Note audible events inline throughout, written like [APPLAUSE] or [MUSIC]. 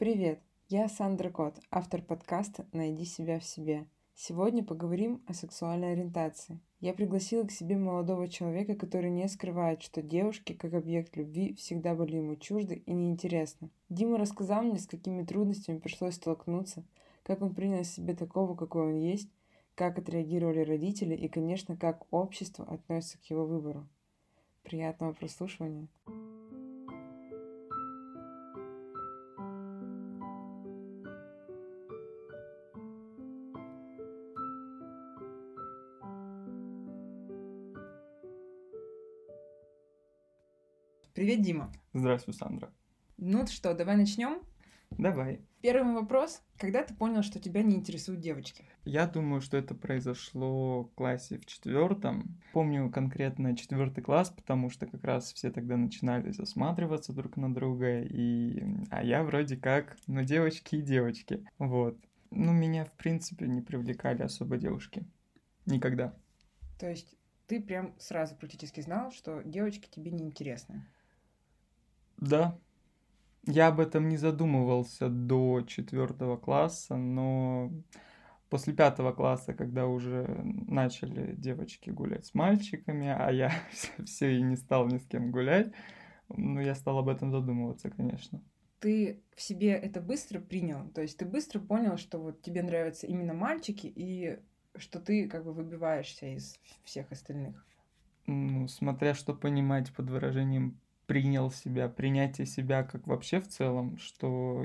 Привет, я Сандра Кот, автор подкаста «Найди себя в себе». Сегодня поговорим о сексуальной ориентации. Я пригласила к себе молодого человека, который не скрывает, что девушки, как объект любви, всегда были ему чужды и неинтересны. Дима рассказал мне, с какими трудностями пришлось столкнуться, как он принял себе такого, какой он есть, как отреагировали родители и, конечно, как общество относится к его выбору. Приятного прослушивания. Привет, Дима. Здравствуй, Сандра. Ну что, давай начнем? Давай. Первый вопрос. Когда ты понял, что тебя не интересуют девочки? Я думаю, что это произошло в классе в четвертом. Помню конкретно четвертый класс, потому что как раз все тогда начинали засматриваться друг на друга, и... а я вроде как, ну, девочки и девочки. Вот. Ну, меня, в принципе, не привлекали особо девушки. Никогда. То есть ты прям сразу практически знал, что девочки тебе не интересны? Да. Я об этом не задумывался до четвертого класса, но после пятого класса, когда уже начали девочки гулять с мальчиками, а я [LAUGHS] все и не стал ни с кем гулять, ну, я стал об этом задумываться, конечно. Ты в себе это быстро принял? То есть ты быстро понял, что вот тебе нравятся именно мальчики, и что ты как бы выбиваешься из всех остальных? Ну, смотря что понимать под выражением принял себя, принятие себя как вообще в целом, что...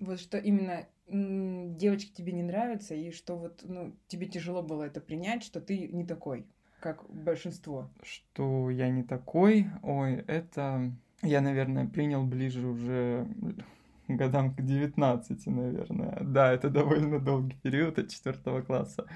Вот что именно девочки тебе не нравятся, и что вот ну, тебе тяжело было это принять, что ты не такой, как большинство. Что я не такой, ой, это я, наверное, принял ближе уже годам к 19, наверное. Да, это довольно долгий период от четвертого класса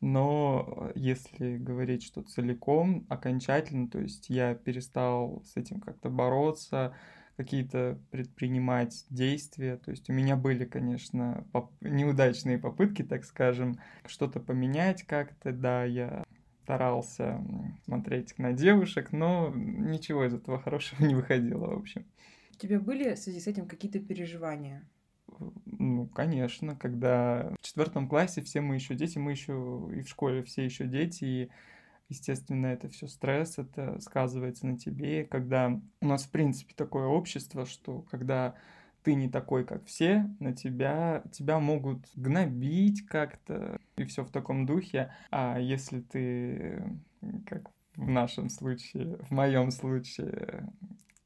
но если говорить, что целиком, окончательно, то есть я перестал с этим как-то бороться, какие-то предпринимать действия. То есть у меня были, конечно, поп- неудачные попытки, так скажем, что-то поменять как-то. Да, я старался смотреть на девушек, но ничего из этого хорошего [LAUGHS] не выходило, в общем. У тебя были в связи с этим какие-то переживания? Ну, конечно, когда в четвертом классе все мы еще дети, мы еще и в школе все еще дети, и естественно, это все стресс, это сказывается на тебе. Когда у нас, в принципе, такое общество, что когда ты не такой, как все, на тебя, тебя могут гнобить как-то, и все в таком духе. А если ты, как в нашем случае, в моем случае,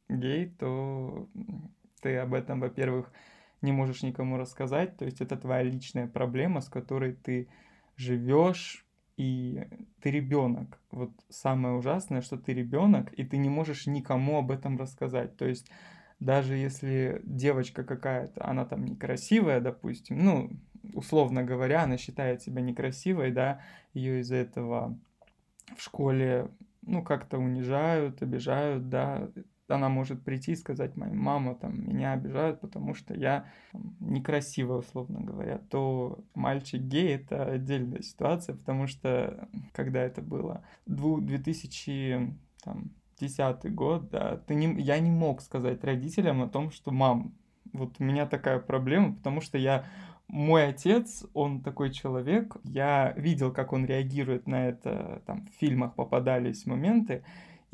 гей, то ты об этом, во-первых, не можешь никому рассказать. То есть это твоя личная проблема, с которой ты живешь, и ты ребенок. Вот самое ужасное, что ты ребенок, и ты не можешь никому об этом рассказать. То есть даже если девочка какая-то, она там некрасивая, допустим, ну, условно говоря, она считает себя некрасивой, да, ее из-за этого в школе, ну, как-то унижают, обижают, да, она может прийти и сказать, моя мама там меня обижают, потому что я там, некрасивая, условно говоря, то мальчик гей это отдельная ситуация, потому что когда это было 2010 год, да, ты не, я не мог сказать родителям о том, что мам, вот у меня такая проблема, потому что я мой отец, он такой человек, я видел, как он реагирует на это, там в фильмах попадались моменты,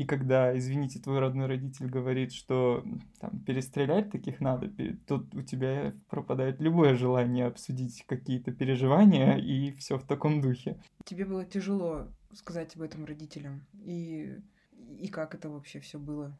и когда, извините, твой родной родитель говорит, что там, перестрелять таких надо, тут у тебя пропадает любое желание обсудить какие-то переживания и все в таком духе. Тебе было тяжело сказать об этом родителям? И, и как это вообще все было?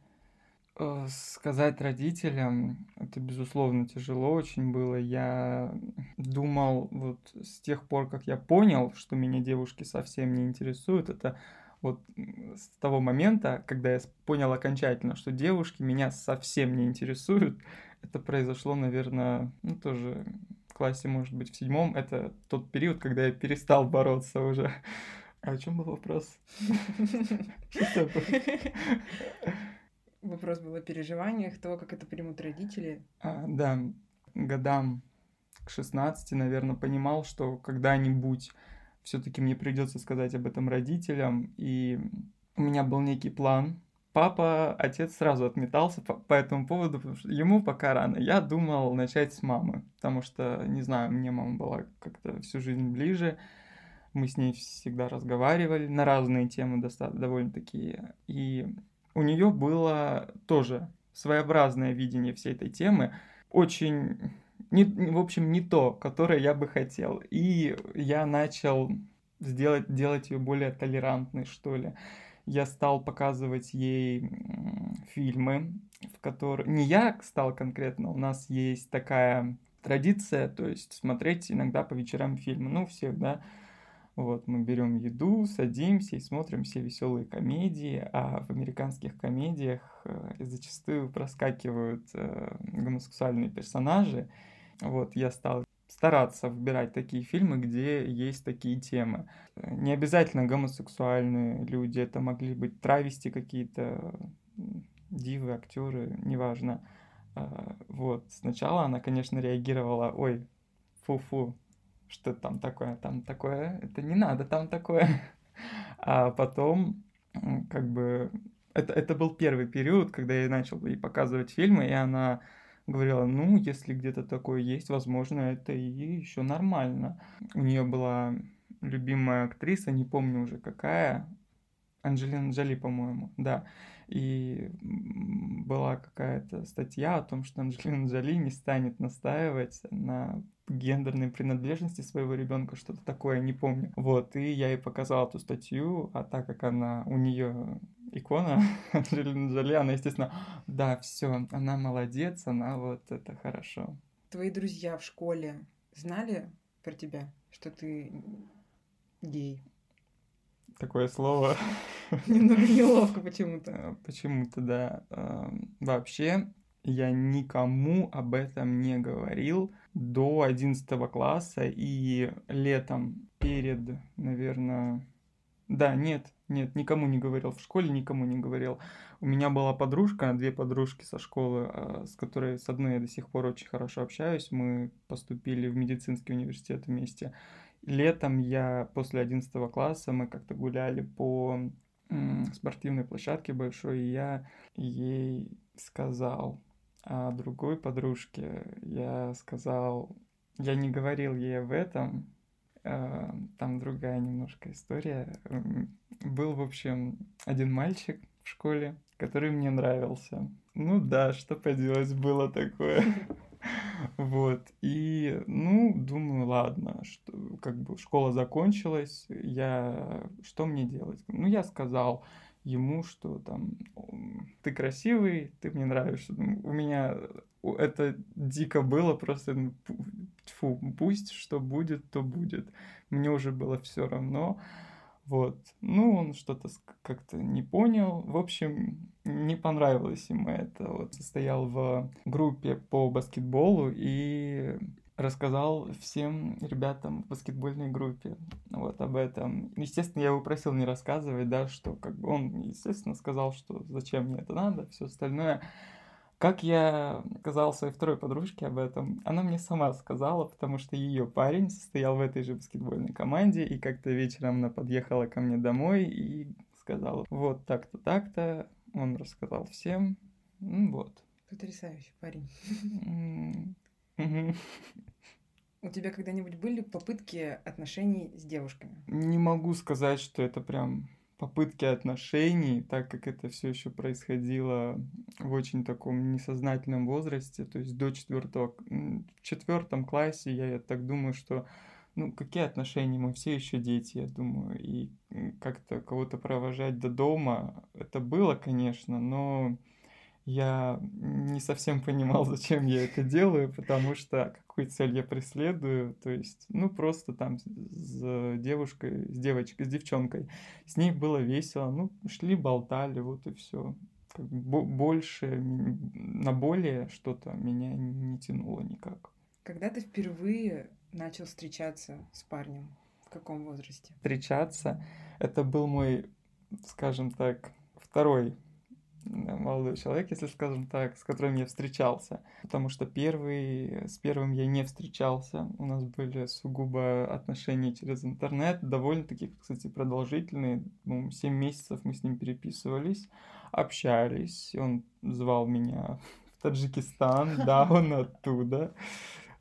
Э, сказать родителям, это, безусловно, тяжело очень было. Я думал, вот с тех пор, как я понял, что меня девушки совсем не интересуют, это вот с того момента, когда я понял окончательно, что девушки меня совсем не интересуют, это произошло, наверное, ну тоже в классе, может быть, в седьмом. Это тот период, когда я перестал бороться уже. А о чем был вопрос? Вопрос был о переживаниях, того, как это примут родители. А, да, годам к 16, наверное, понимал, что когда-нибудь все-таки мне придется сказать об этом родителям. И у меня был некий план, папа, отец сразу отметался по, по этому поводу, потому что ему пока рано. Я думал начать с мамы, потому что, не знаю, мне мама была как-то всю жизнь ближе. Мы с ней всегда разговаривали на разные темы достаточно довольно такие. И у нее было тоже своеобразное видение всей этой темы. Очень, не, в общем, не то, которое я бы хотел. И я начал сделать, делать ее более толерантной, что ли я стал показывать ей фильмы, в которые... Не я стал конкретно, у нас есть такая традиция, то есть смотреть иногда по вечерам фильмы, ну, всех, да, вот, мы берем еду, садимся и смотрим все веселые комедии, а в американских комедиях э, зачастую проскакивают э, гомосексуальные персонажи. Вот, я стал стараться выбирать такие фильмы, где есть такие темы. Не обязательно гомосексуальные люди, это могли быть травести какие-то, дивы, актеры, неважно. А, вот, сначала она, конечно, реагировала, ой, фу-фу, что там такое, там такое, это не надо, там такое. [LAUGHS] А потом, как бы, это, это был первый период, когда я начал ей показывать фильмы, и она говорила, ну, если где-то такое есть, возможно, это и еще нормально. У нее была любимая актриса, не помню уже какая, Анджелина Джоли, по-моему, да. И была какая-то статья о том, что Анджелина Джоли не станет настаивать на гендерной принадлежности своего ребенка, что-то такое, не помню. Вот, и я ей показал эту статью, а так как она, у нее икона Анджелина Джоли, она, естественно, да, все, она молодец, она вот это хорошо. Твои друзья в школе знали про тебя, что ты гей? Такое слово. [LAUGHS] Немного неловко почему-то. Э, почему-то, да. Эм, вообще, я никому об этом не говорил до 11 класса и летом перед, наверное, да, нет, нет, никому не говорил в школе, никому не говорил. У меня была подружка, две подружки со школы, а, с которой с одной я до сих пор очень хорошо общаюсь. Мы поступили в медицинский университет вместе. Летом я после 11 класса мы как-то гуляли по спортивной площадке большой, и я ей сказал, а другой подружке я сказал, я не говорил ей об этом, там другая немножко история. Был, в общем, один мальчик в школе, который мне нравился. Ну да, что поделать, было такое. [LAUGHS] Вот, и, ну, думаю, ладно, что, как бы школа закончилась, я, что мне делать? Ну, я сказал ему, что там, ты красивый, ты мне нравишься. У меня это дико было, просто ну, фу, пусть что будет, то будет. Мне уже было все равно. Вот. Ну, он что-то как-то не понял. В общем, не понравилось ему это. Вот состоял в группе по баскетболу и рассказал всем ребятам в баскетбольной группе вот об этом. Естественно, я его просил не рассказывать, да, что как бы он, естественно, сказал, что зачем мне это надо, все остальное. Как я сказал своей второй подружке об этом, она мне сама сказала, потому что ее парень состоял в этой же баскетбольной команде, и как-то вечером она подъехала ко мне домой и сказала, вот так-то, так-то, он рассказал всем, ну вот. Потрясающий парень. У тебя когда-нибудь были попытки отношений с девушками? Не могу сказать, что это прям попытки отношений, так как это все еще происходило в очень таком несознательном возрасте, то есть до четвертого, в четвертом классе, я, я так думаю, что ну, какие отношения, мы все еще дети, я думаю, и как-то кого-то провожать до дома, это было, конечно, но я не совсем понимал, [LAUGHS] зачем я это делаю, потому что какую цель я преследую, то есть, ну, просто там с девушкой, с девочкой, с девчонкой, с ней было весело, ну, шли, болтали, вот и все. Как бы больше, на более что-то меня не тянуло никак. Когда ты впервые начал встречаться с парнем? В каком возрасте? Встречаться? Это был мой, скажем так, второй молодой человек, если скажем так, с которым я встречался. Потому что первый, с первым я не встречался. У нас были сугубо отношения через интернет, довольно-таки, кстати, продолжительные. Ну, 7 месяцев мы с ним переписывались, общались. Он звал меня [LAUGHS] в Таджикистан, [LAUGHS] да, он оттуда.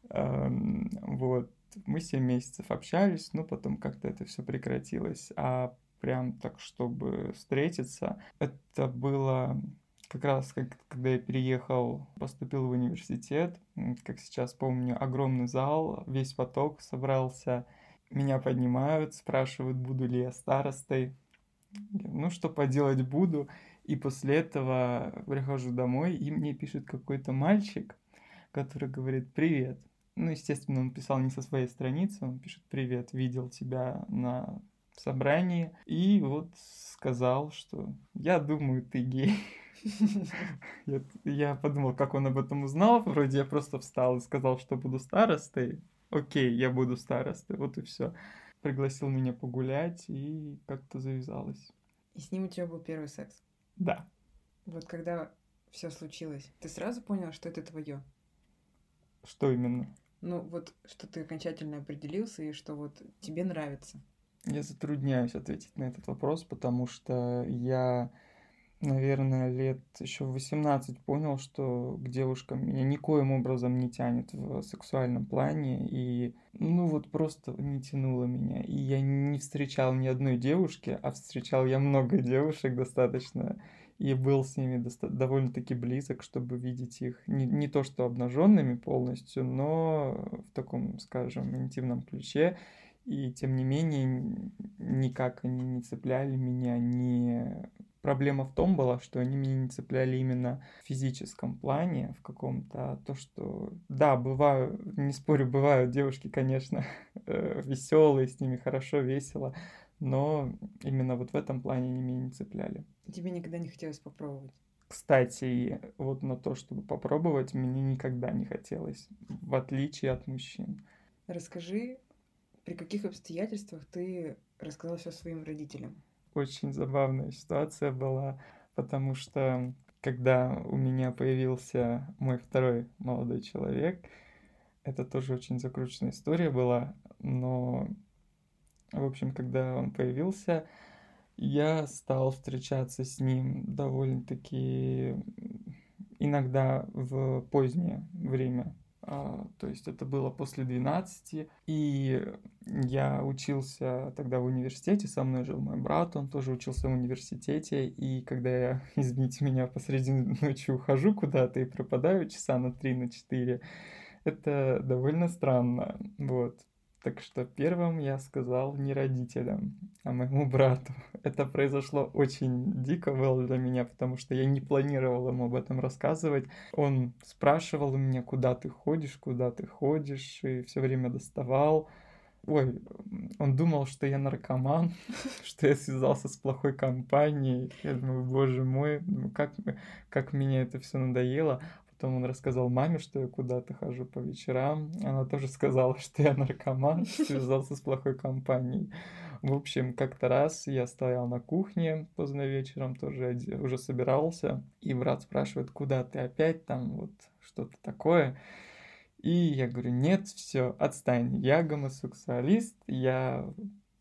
Эм, вот. Мы 7 месяцев общались, но потом как-то это все прекратилось. А прям так, чтобы встретиться. Это было как раз, как, когда я переехал, поступил в университет, как сейчас помню, огромный зал, весь поток собрался, меня поднимают, спрашивают, буду ли я старостой. Ну, что поделать буду. И после этого прихожу домой, и мне пишет какой-то мальчик, который говорит «Привет». Ну, естественно, он писал не со своей страницы, он пишет «Привет, видел тебя на собрании и вот сказал, что я думаю, ты гей. [LAUGHS] Я, я подумал, как он об этом узнал. Вроде я просто встал и сказал, что буду старостой. Окей, я буду старостой, вот и все. Пригласил меня погулять, и как-то завязалось. И с ним у тебя был первый секс? Да. Вот когда все случилось, ты сразу понял, что это твое? Что именно? Ну, вот что ты окончательно определился и что вот тебе нравится. Я затрудняюсь ответить на этот вопрос, потому что я, наверное, лет еще в 18 понял, что к девушкам меня никоим образом не тянет в сексуальном плане, и ну вот просто не тянуло меня. И я не встречал ни одной девушки, а встречал я много девушек достаточно, и был с ними доста- довольно-таки близок, чтобы видеть их не, не то что обнаженными полностью, но в таком, скажем, интимном ключе. И тем не менее, никак они не цепляли меня, не... Проблема в том была, что они меня не цепляли именно в физическом плане, в каком-то, а то, что, да, бывают, не спорю, бывают девушки, конечно, [LAUGHS] э, веселые, с ними хорошо, весело, но именно вот в этом плане они меня не цепляли. Тебе никогда не хотелось попробовать? Кстати, вот на то, чтобы попробовать, мне никогда не хотелось, в отличие от мужчин. Расскажи при каких обстоятельствах ты рассказал все своим родителям? Очень забавная ситуация была, потому что когда у меня появился мой второй молодой человек, это тоже очень закрученная история была, но, в общем, когда он появился, я стал встречаться с ним довольно-таки иногда в позднее время то есть это было после 12, и я учился тогда в университете, со мной жил мой брат, он тоже учился в университете, и когда я, [LAUGHS] извините меня, посреди ночи ухожу куда-то и пропадаю часа на 3, на 4, это довольно странно, вот. Так что первым я сказал не родителям, а моему брату. [LAUGHS] Это произошло очень дико было для меня, потому что я не планировал ему об этом рассказывать. Он спрашивал у меня, куда ты ходишь, куда ты ходишь, и все время доставал. Ой, он думал, что я наркоман, [LAUGHS] что я связался с плохой компанией. Я думаю, боже мой, ну как, как меня это все надоело. Потом он рассказал маме, что я куда-то хожу по вечерам. Она тоже сказала, [LAUGHS] что я наркоман, [LAUGHS] связался с плохой компанией. В общем, как-то раз я стоял на кухне поздно вечером, тоже уже собирался, и брат спрашивает, куда ты опять там, вот что-то такое. И я говорю, нет, все, отстань, я гомосексуалист, я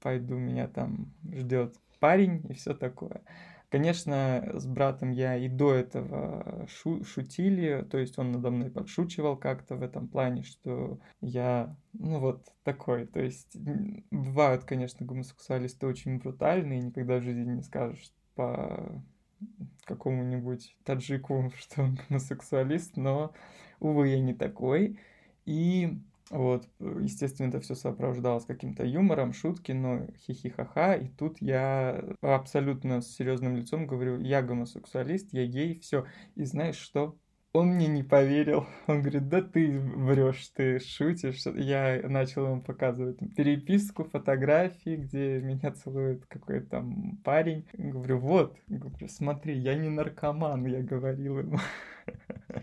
пойду, меня там ждет парень и все такое. Конечно, с братом я и до этого шу шутили, то есть он надо мной подшучивал как-то в этом плане, что я, ну вот такой, то есть бывают, конечно, гомосексуалисты очень брутальные, никогда в жизни не скажешь по какому-нибудь таджику, [LAUGHS] что он гомосексуалист, но, увы, я не такой. И вот, естественно, это все сопровождалось каким-то юмором, шутки, но хихихаха. И тут я абсолютно с серьезным лицом говорю, я гомосексуалист, я гей, все. И знаешь что? Он мне не поверил. Он говорит, да ты врешь, ты шутишь. Я начал ему показывать переписку, фотографии, где меня целует какой-то там парень. Говорю, вот, говорю, смотри, я не наркоман, я говорил ему. [LAUGHS]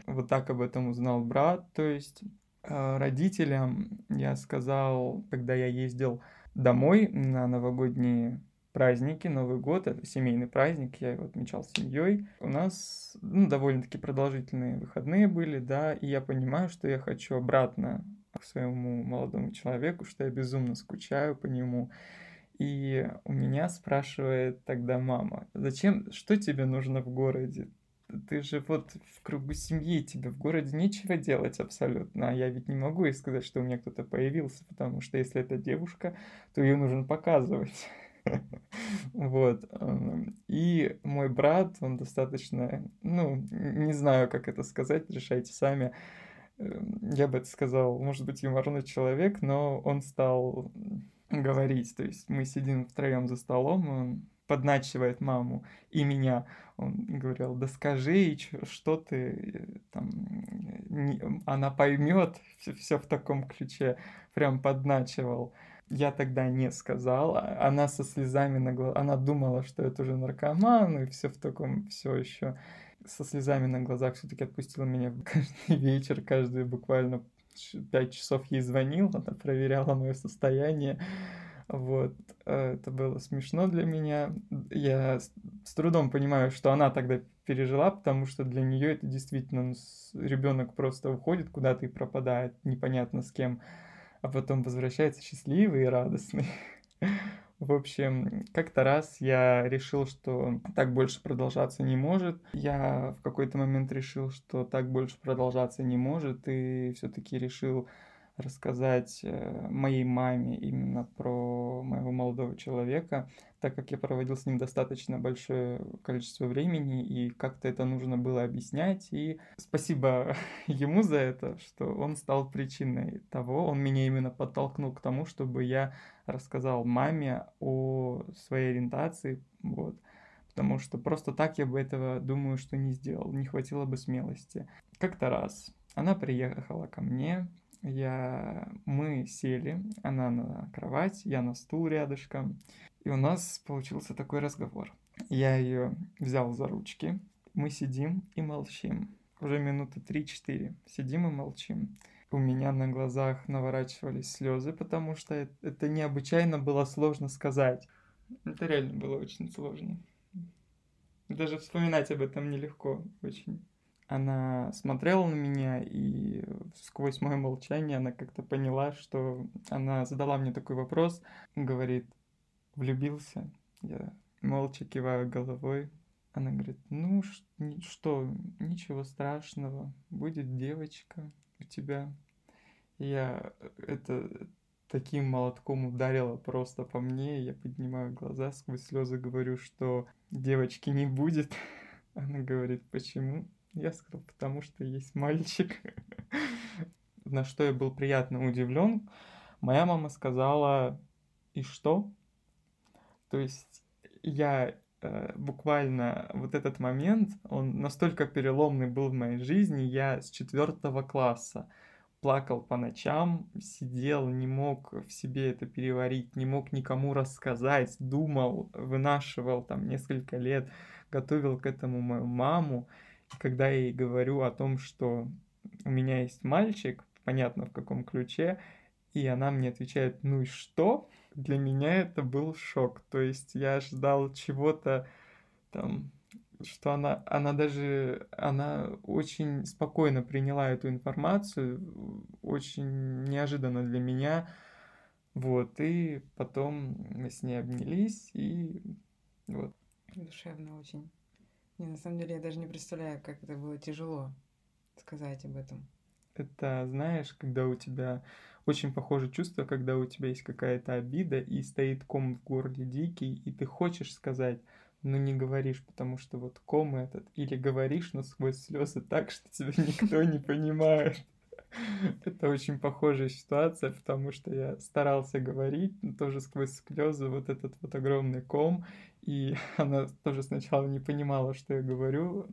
Вот так об этом узнал брат, то есть Э, родителям я сказал, когда я ездил домой на новогодние праздники, Новый год, это семейный праздник, я его отмечал с семьей. У нас ну, довольно-таки продолжительные выходные были, да, и я понимаю, что я хочу обратно к своему молодому человеку, что я безумно скучаю по нему. И у меня спрашивает тогда мама, зачем, что тебе нужно в городе? Ты же вот в кругу семьи, тебе в городе нечего делать абсолютно. А я ведь не могу ей сказать, что у меня кто-то появился, потому что если это девушка, то ее нужно показывать. [LAUGHS] Вот. Эм, и мой брат, он достаточно, ну, не знаю, как это сказать, решайте сами. Эм, я бы это сказал, может быть, юморный человек, но он стал говорить. То есть мы сидим втроем за столом, он подначивает маму и меня. Он говорил, да скажи, что ты э, там, не, она поймет, все в таком ключе, прям подначивал. Я тогда не сказал, а она со слезами на глазах, она думала, что это уже наркоман, и все в таком, все еще со слезами на глазах все-таки отпустила меня [LAUGHS] каждый вечер, каждый буквально пять часов ей звонил, она проверяла мое состояние. Вот, э, это было смешно для меня. Я с трудом понимаю, что она тогда пережила, потому что для нее это действительно ну, ребенок просто уходит куда-то и пропадает, непонятно с кем, а потом возвращается счастливый и радостный. [LAUGHS] В общем, как-то раз я решил, что так больше продолжаться не может. Я в какой-то момент решил, что так больше продолжаться не может, и все-таки решил рассказать э, моей маме именно про моего молодого человека, так как я проводил с ним достаточно большое количество времени, и как-то это нужно было объяснять. И спасибо [LAUGHS] ему за это, что он стал причиной того, он меня именно подтолкнул к тому, чтобы я рассказал маме о своей ориентации, вот. Потому что просто так я бы этого, думаю, что не сделал, не хватило бы смелости. Как-то раз она приехала ко мне, я... мы сели, она на кровать, я на стул рядышком, и у нас получился такой разговор. Я ее взял за ручки, мы сидим и молчим. Уже минуты три-четыре. Сидим и молчим. У меня на глазах наворачивались слезы, потому что это необычайно было сложно сказать. Это реально было очень сложно. Даже вспоминать об этом нелегко очень она смотрела на меня, и сквозь мое молчание она как-то поняла, что она задала мне такой вопрос, говорит, влюбился? Я молча киваю головой. Она говорит, ну что, ничего страшного, будет девочка у тебя. я это таким молотком ударила просто по мне, я поднимаю глаза, сквозь слезы говорю, что девочки не будет. [LAUGHS] Она говорит, почему? Я сказал, потому что есть мальчик. [LAUGHS] На что я был приятно удивлен. Моя мама сказала, и что? То есть я э, буквально вот этот момент, он настолько переломный был в моей жизни, я с четвертого класса плакал по ночам, сидел, не мог в себе это переварить, не мог никому рассказать, думал, вынашивал там несколько лет, готовил к этому мою маму когда я ей говорю о том, что у меня есть мальчик, понятно в каком ключе, и она мне отвечает, ну и что? Для меня это был шок. То есть я ждал чего-то там, что она, она даже, она очень спокойно приняла эту информацию, очень неожиданно для меня. Вот, и потом мы с ней обнялись, и вот. Душевно очень. Не, на самом деле я даже не представляю, как это было тяжело сказать об этом. Это, знаешь, когда у тебя очень похоже чувство, когда у тебя есть какая-то обида и стоит ком в горле дикий, и ты хочешь сказать, но не говоришь, потому что вот ком этот, или говоришь, но сквозь слезы так, что тебя [LAUGHS] никто не понимает. [LAUGHS] Это очень похожая ситуация, потому что я старался говорить, тоже сквозь слезы вот этот вот огромный ком, и [LAUGHS] она тоже сначала не понимала, что я говорю,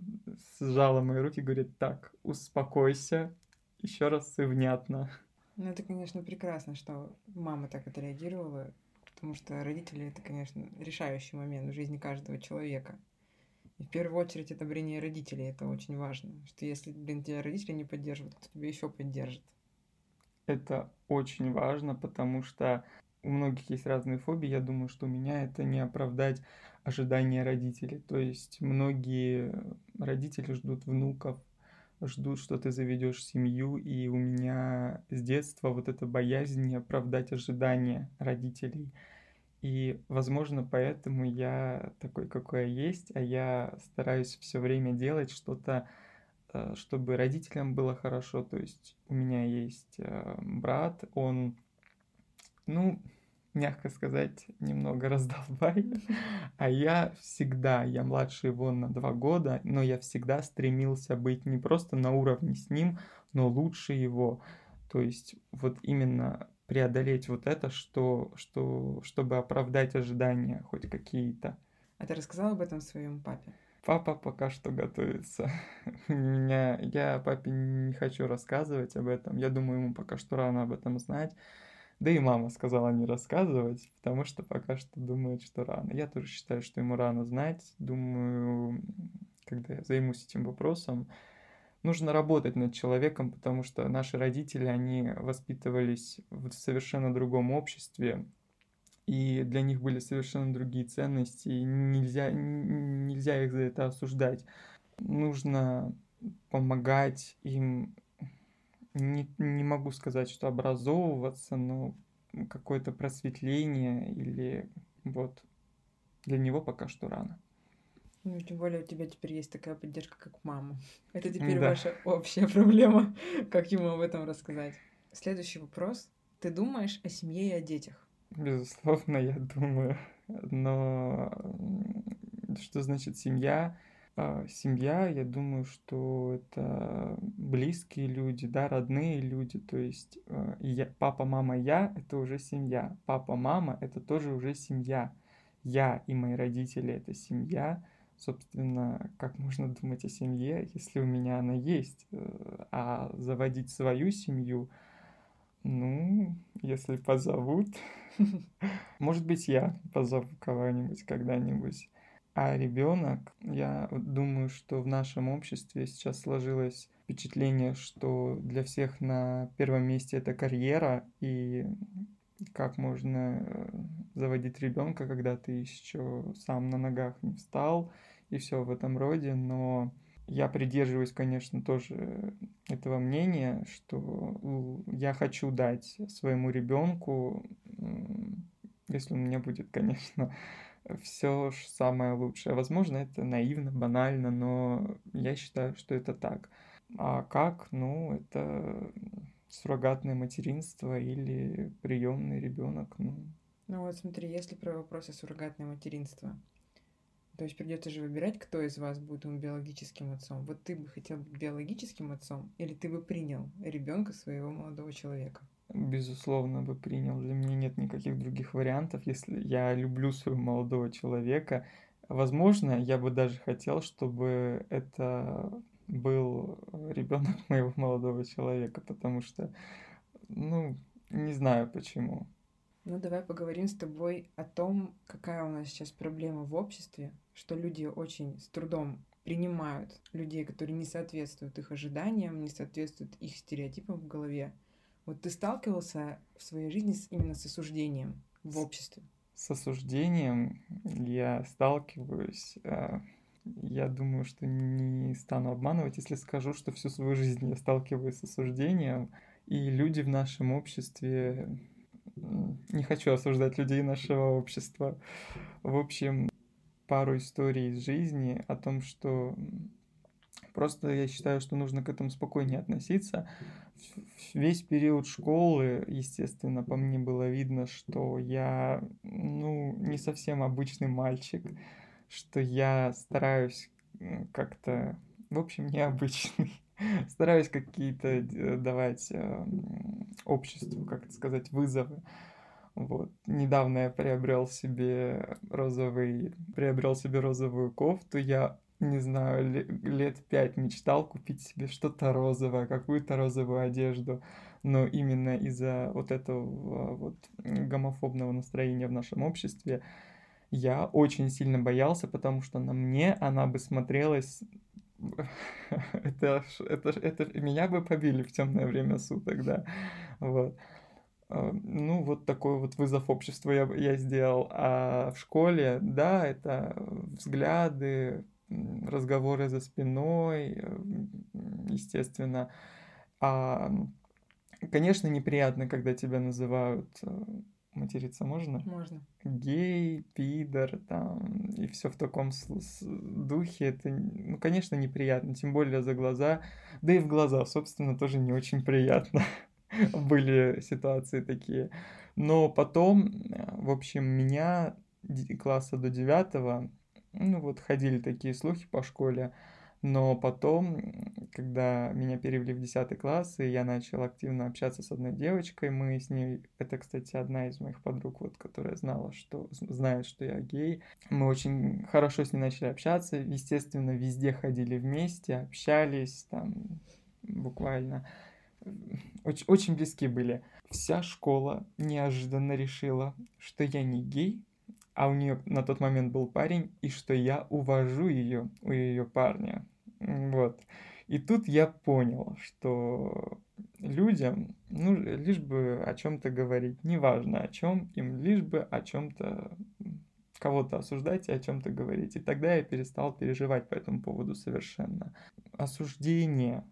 сжала мои руки говорит, так, успокойся, еще раз и внятно. Ну, это, конечно, прекрасно, что мама так отреагировала, потому что родители — это, конечно, решающий момент в жизни каждого человека. И в первую очередь это одобрение родителей, это очень важно. Что если, блин, тебя родители не поддерживают, кто тебя еще поддержит? Это очень важно, потому что у многих есть разные фобии, я думаю, что у меня это не оправдать ожидания родителей. То есть многие родители ждут внуков, ждут, что ты заведешь семью, и у меня с детства вот эта боязнь не оправдать ожидания родителей. И, возможно, поэтому я такой, какой я есть, а я стараюсь все время делать что-то, э, чтобы родителям было хорошо. То есть у меня есть э, брат, он, ну, мягко сказать, немного [LAUGHS] раздолбай. А я всегда, я младше его на два года, но я всегда стремился быть не просто на уровне с ним, но лучше его. То есть вот именно преодолеть вот это, что, что, чтобы оправдать ожидания хоть какие-то. А ты рассказал об этом своему папе? Папа пока что готовится. [LAUGHS] Меня, я папе не хочу рассказывать об этом. Я думаю, ему пока что рано об этом знать. Да и мама сказала не рассказывать, потому что пока что думает, что рано. Я тоже считаю, что ему рано знать. Думаю, когда я займусь этим вопросом, нужно работать над человеком, потому что наши родители, они воспитывались в совершенно другом обществе, и для них были совершенно другие ценности, и нельзя, нельзя их за это осуждать. Нужно помогать им не, не могу сказать, что образовываться, но какое-то просветление или вот для него пока что рано. Ну, тем более у тебя теперь есть такая поддержка, как мама. [LAUGHS] Это теперь да. ваша общая проблема, [LAUGHS] как ему об этом рассказать. Следующий вопрос. Ты думаешь о семье и о детях? Безусловно, я думаю. Но что значит семья? А, семья, я думаю, что это близкие люди, да, родные люди. То есть а, я, папа, мама, я — это уже семья. Папа, мама — это тоже уже семья. Я и мои родители — это семья. Собственно, как можно думать о семье, если у меня она есть? Э, а заводить свою семью, ну, если позовут, [LAUGHS] может быть, я позову кого-нибудь когда-нибудь. А ребенок, я думаю, что в нашем обществе сейчас сложилось впечатление, что для всех на первом месте это карьера и как можно э, заводить ребенка, когда ты еще сам на ногах не встал и все в этом роде, но я придерживаюсь, конечно, тоже этого мнения, что я хочу дать своему ребенку, если у меня будет, конечно, все самое лучшее. Возможно, это наивно, банально, но я считаю, что это так. А как? Ну, это суррогатное материнство или приемный ребенок. Ну. ну вот смотри, если про вопросы суррогатное материнство, то есть придется же выбирать, кто из вас будет биологическим отцом. Вот ты бы хотел быть биологическим отцом, или ты бы принял ребенка своего молодого человека? безусловно, бы принял. Для меня нет никаких других вариантов. Если я люблю своего молодого человека, возможно, я бы даже хотел, чтобы это был ребенок [LAUGHS] моего молодого человека, потому что, ну, не знаю почему. Ну, давай поговорим с тобой о том, какая у нас сейчас проблема в обществе, что люди очень с трудом принимают людей, которые не соответствуют их ожиданиям, не соответствуют их стереотипам в голове. Вот ты сталкивался в своей жизни с, именно с осуждением в обществе? С осуждением я сталкиваюсь. А, я думаю, что не стану обманывать, если скажу, что всю свою жизнь я сталкиваюсь с осуждением. И люди в нашем обществе... Не хочу осуждать людей нашего общества. В общем, пару историй из жизни о том, что Просто я считаю, что нужно к этому спокойнее относиться. Весь период школы, естественно, по мне было видно, что я, ну, не совсем обычный мальчик, что я стараюсь как-то, в общем, необычный. [LAUGHS] Стараюсь какие-то э, давать э, обществу, как это сказать, вызовы. Вот. Недавно я приобрел себе розовый, приобрел себе розовую кофту. Я не знаю, лет пять мечтал купить себе что-то розовое, какую-то розовую одежду, но именно из-за вот этого вот гомофобного настроения в нашем обществе я очень сильно боялся, потому что на мне она бы смотрелась [LAUGHS] это, это, это меня бы побили в темное время суток, да. Вот. Э, ну, вот такой вот вызов обществу я, я сделал. А в школе, да, это взгляды, разговоры за спиной, э, естественно. А, конечно, неприятно, когда тебя называют э, материться можно? Можно. Гей, пидор, там, и все в таком духе, это, ну, конечно, неприятно, тем более за глаза, да и в глаза, собственно, тоже не очень приятно. [LAUGHS] [LAUGHS] Были ситуации такие. Но потом, э, в общем, меня класса до девятого, ну вот ходили такие слухи по школе, но потом, когда меня перевели в 10 класс, и я начал активно общаться с одной девочкой, мы с ней, это, кстати, одна из моих подруг, вот, которая знала, что, знает, что я гей, мы очень хорошо с ней начали общаться, естественно, везде ходили вместе, общались, там, буквально, очень, очень близки были. Вся школа неожиданно решила, что я не гей, а у нее на тот момент был парень, и что я увожу ее у ее парня. Вот. И тут я понял, что людям, ну, лишь бы о чем-то говорить, неважно о чем, им лишь бы о чем-то кого-то осуждать и о чем-то говорить. И тогда я перестал переживать по этому поводу совершенно. Осуждение.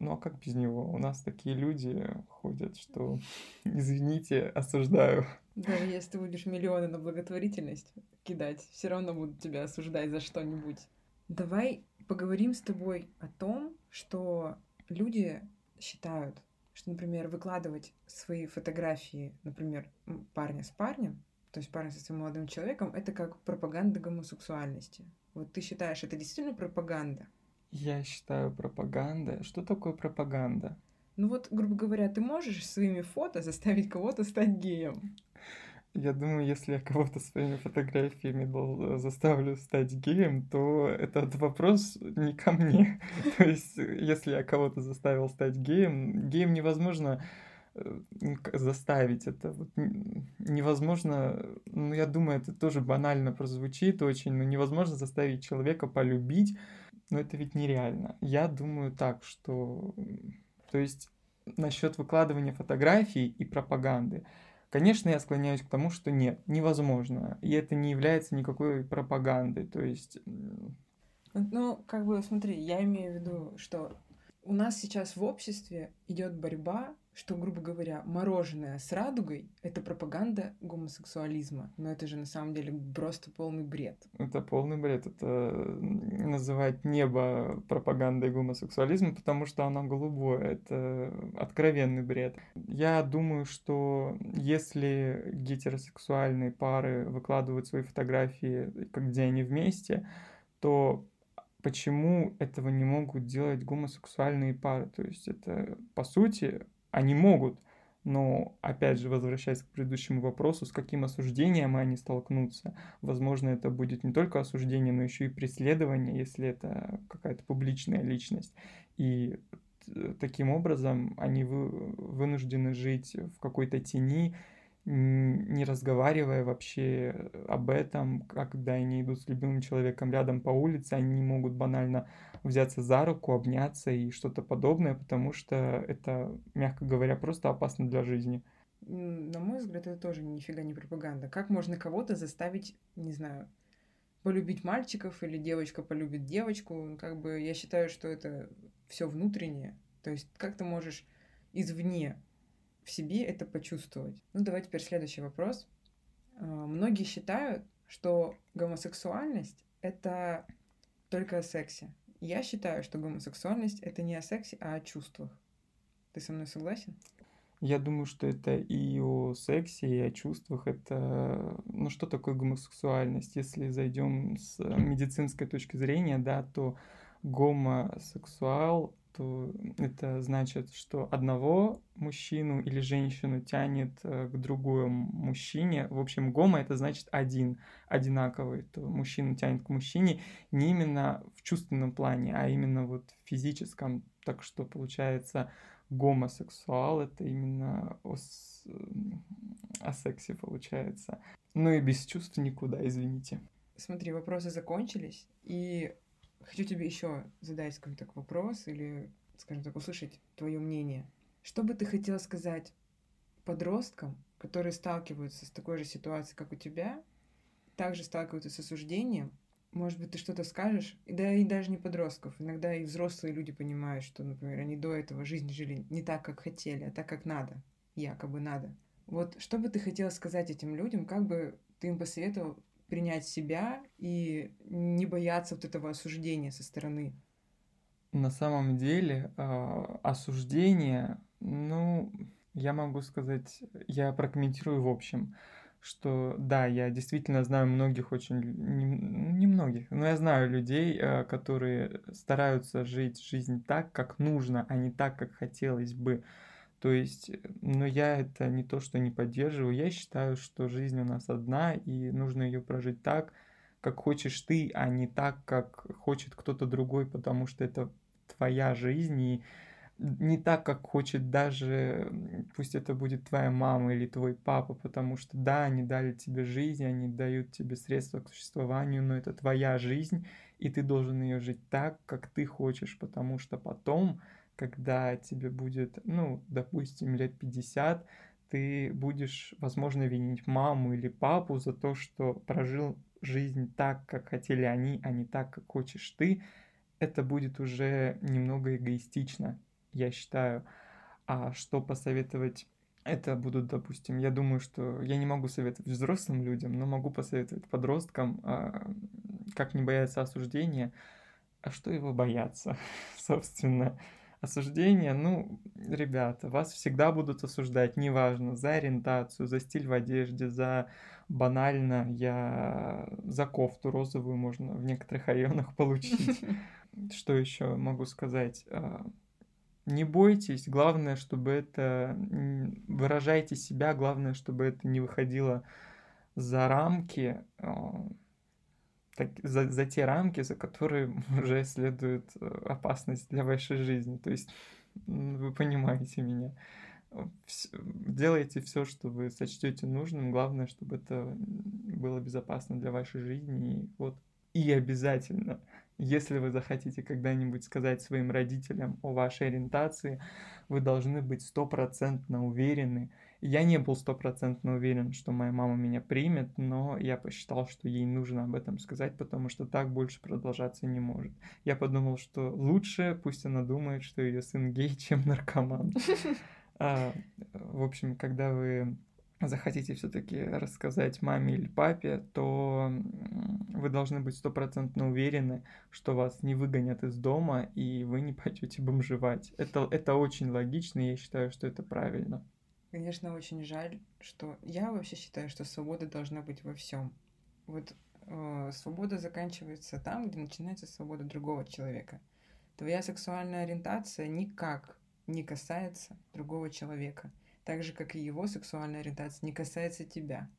Ну а как без него? У нас такие люди ходят, что, извините, осуждаю. Даже если ты будешь миллионы на благотворительность кидать, все равно будут тебя осуждать за что-нибудь. Давай поговорим с тобой о том, что люди считают, что, например, выкладывать свои фотографии, например, парня с парнем, то есть парня со своим молодым человеком, это как пропаганда гомосексуальности. Вот ты считаешь, это действительно пропаганда? Я считаю пропаганда. Что такое пропаганда? Ну вот, грубо говоря, ты можешь своими фото заставить кого-то стать геем. Я думаю, если я кого-то своими фотографиями дол- заставлю стать геем, то этот вопрос не ко мне. [LAUGHS] То есть, если я кого-то заставил стать геем, геем невозможно э, заставить это вот невозможно, ну я думаю, это тоже банально прозвучит очень, но невозможно заставить человека полюбить, но это ведь нереально. Я думаю так, что, то есть насчет выкладывания фотографий и пропаганды. Конечно, я склоняюсь к тому, что нет, невозможно. И это не является никакой пропагандой. То есть... Ну, как бы, смотри, я имею в виду, что у нас сейчас в обществе идет борьба что, грубо говоря, мороженое с радугой — это пропаганда гомосексуализма. Но это же на самом деле просто полный бред. Это полный бред. Это называть небо пропагандой гомосексуализма, потому что оно голубое. Это откровенный бред. Я думаю, что если гетеросексуальные пары выкладывают свои фотографии, где они вместе, то почему этого не могут делать гомосексуальные пары? То есть это, по сути, они могут, но, опять же, возвращаясь к предыдущему вопросу, с каким осуждением они столкнутся, возможно, это будет не только осуждение, но еще и преследование, если это какая-то публичная личность. И таким образом они вынуждены жить в какой-то тени, не разговаривая вообще об этом, когда они идут с любимым человеком рядом по улице, они не могут банально взяться за руку, обняться и что-то подобное, потому что это, мягко говоря, просто опасно для жизни. На мой взгляд, это тоже нифига не пропаганда. Как можно кого-то заставить, не знаю, полюбить мальчиков или девочка полюбит девочку? Как бы я считаю, что это все внутреннее. То есть как ты можешь извне в себе это почувствовать. Ну, давай теперь следующий вопрос. А, многие считают, что гомосексуальность — это только о сексе. Я считаю, что гомосексуальность — это не о сексе, а о чувствах. Ты со мной согласен? Я думаю, что это и о сексе, и о чувствах. Это, ну что такое гомосексуальность? Если зайдем с медицинской точки зрения, да, то гомосексуал то это значит, что одного мужчину или женщину тянет э, к другому мужчине. В общем, гомо это значит один, одинаковый. То мужчину тянет к мужчине не именно в чувственном плане, а именно вот в физическом. Так что получается гомосексуал это именно о, о сексе получается. Ну и без чувств никуда, извините. Смотри, вопросы закончились, и Хочу тебе еще задать, так, вопрос или, скажем так, услышать твое мнение. Что бы ты хотела сказать подросткам, которые сталкиваются с такой же ситуацией, как у тебя, также сталкиваются с осуждением, может быть, ты что-то скажешь, да и даже не подростков, иногда и взрослые люди понимают, что, например, они до этого жизнь жили не так, как хотели, а так, как надо, якобы надо. Вот что бы ты хотела сказать этим людям, как бы ты им посоветовал принять себя и не бояться вот этого осуждения со стороны? На самом деле а, осуждение, ну, я могу сказать, я прокомментирую в общем что да, я действительно знаю многих очень, не, многих, но я знаю людей, э, которые стараются жить жизнь так, как нужно, а не так, как хотелось бы. То есть, но я это не то, что не поддерживаю. Я считаю, что жизнь у нас одна, и нужно ее прожить так, как хочешь ты, а не так, как хочет кто-то другой, потому что это твоя жизнь, и не так, как хочет даже, пусть это будет твоя мама или твой папа, потому что да, они дали тебе жизнь, они дают тебе средства к существованию, но это твоя жизнь, и ты должен ее жить так, как ты хочешь, потому что потом, когда тебе будет, ну, допустим, лет 50, ты будешь, возможно, винить маму или папу за то, что прожил жизнь так, как хотели они, а не так, как хочешь ты, это будет уже немного эгоистично я считаю. А что посоветовать? Это будут, допустим, я думаю, что я не могу советовать взрослым людям, но могу посоветовать подросткам, а, как не бояться осуждения, а что его бояться, [LAUGHS] собственно. Осуждение, ну, ребята, вас всегда будут осуждать, неважно, за ориентацию, за стиль в одежде, за банально, я за кофту розовую можно в некоторых районах [LAUGHS] получить. [LAUGHS] Что еще могу сказать? А, не бойтесь, главное, чтобы это... Выражайте себя, главное, чтобы это не выходило за рамки, а, так, за, за те рамки, за которые [LAUGHS] уже следует э, опасность для вашей жизни. То есть вы понимаете меня. Делайте все, что вы сочтете нужным. Главное, чтобы это было безопасно для вашей жизни. И вот и обязательно если вы захотите когда-нибудь сказать своим родителям о вашей ориентации, вы должны быть стопроцентно уверены. Я не был стопроцентно уверен, что моя мама меня примет, но я посчитал, что ей нужно об этом сказать, потому что так больше продолжаться не может. Я подумал, что лучше пусть она думает, что ее сын гей, [LAUGHS] чем наркоман. [LAUGHS] А, в общем, когда вы захотите все-таки рассказать маме или папе, то вы должны быть стопроцентно уверены, что вас не выгонят из дома и вы не пойдете бомжевать. Это, это очень логично, и я считаю, что это правильно. Конечно, очень жаль, что я вообще считаю, что свобода должна быть во всем. Вот э, свобода заканчивается там, где начинается свобода другого человека. Твоя сексуальная ориентация никак не касается другого человека так же, как и его сексуальная ориентация, не касается тебя.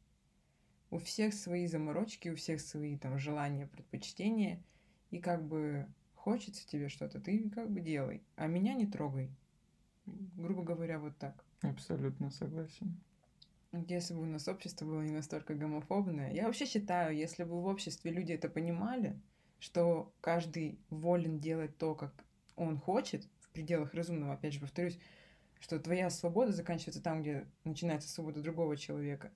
У всех свои заморочки, у всех свои там желания, предпочтения, и как бы хочется тебе что-то, ты как бы делай, а меня не трогай. Грубо говоря, вот так. Абсолютно согласен. Если бы у нас общество было не настолько гомофобное, я вообще считаю, если бы в обществе люди это понимали, что каждый волен делать то, как он хочет, в пределах разумного, опять же повторюсь, что твоя свобода заканчивается там, где начинается свобода другого человека,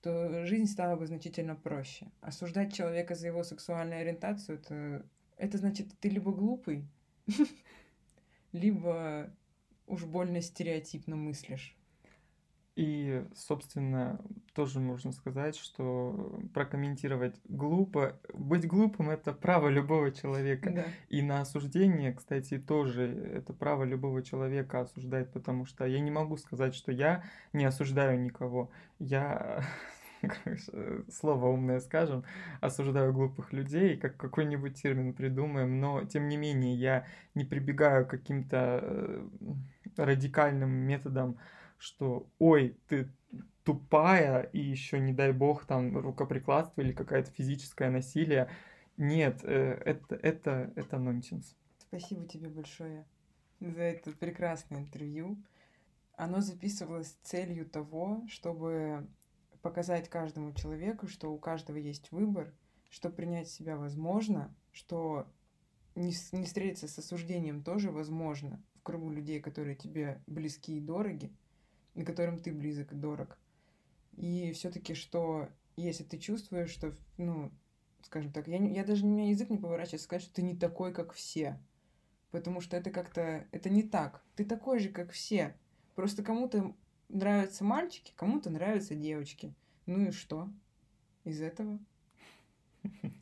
то жизнь стала бы значительно проще. Осуждать человека за его сексуальную ориентацию, это, это значит, ты либо глупый, [LAUGHS] либо уж больно стереотипно мыслишь. И, собственно, тоже можно сказать, что прокомментировать глупо. Быть глупым это право любого человека. Да. И на осуждение, кстати, тоже это право любого человека осуждать, потому что я не могу сказать, что я не осуждаю никого. Я [LAUGHS] слово умное скажем, осуждаю глупых людей, как какой-нибудь термин придумаем, но тем не менее я не прибегаю к каким-то э, радикальным методам что ой, ты тупая, и еще, не дай бог, там рукоприкладство или какое-то физическое насилие. Нет, э, это, это, это нонсенс. Спасибо тебе большое за это прекрасное интервью. Оно записывалось с целью того, чтобы показать каждому человеку, что у каждого есть выбор, что принять себя возможно, что не, не встретиться с осуждением тоже возможно кругу людей, которые тебе близки и дороги, на котором ты близок и дорог. И все-таки, что если ты чувствуешь, что, ну, скажем так, я, я даже у меня язык не поворачивается сказать, что ты не такой, как все. Потому что это как-то, это не так. Ты такой же, как все. Просто кому-то нравятся мальчики, кому-то нравятся девочки. Ну и что из этого?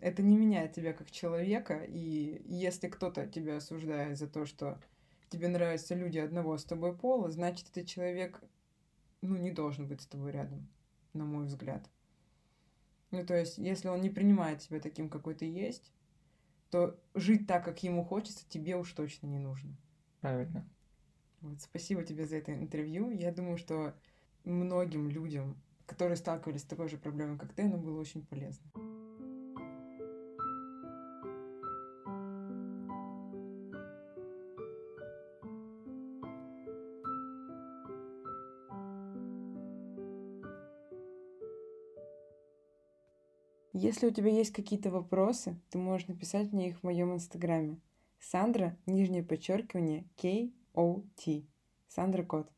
Это не меняет тебя как человека, и если кто-то тебя осуждает за то, что тебе нравятся люди одного с тобой пола, значит, этот человек, ну, не должен быть с тобой рядом, на мой взгляд. Ну, то есть, если он не принимает тебя таким, какой ты есть, то жить так, как ему хочется, тебе уж точно не нужно. Правильно. Вот, спасибо тебе за это интервью. Я думаю, что многим людям, которые сталкивались с такой же проблемой, как ты, оно было очень полезно. Если у тебя есть какие-то вопросы, ты можешь написать мне их в моем инстаграме. Сандра, нижнее подчеркивание, K-O-T. Сандра Кот.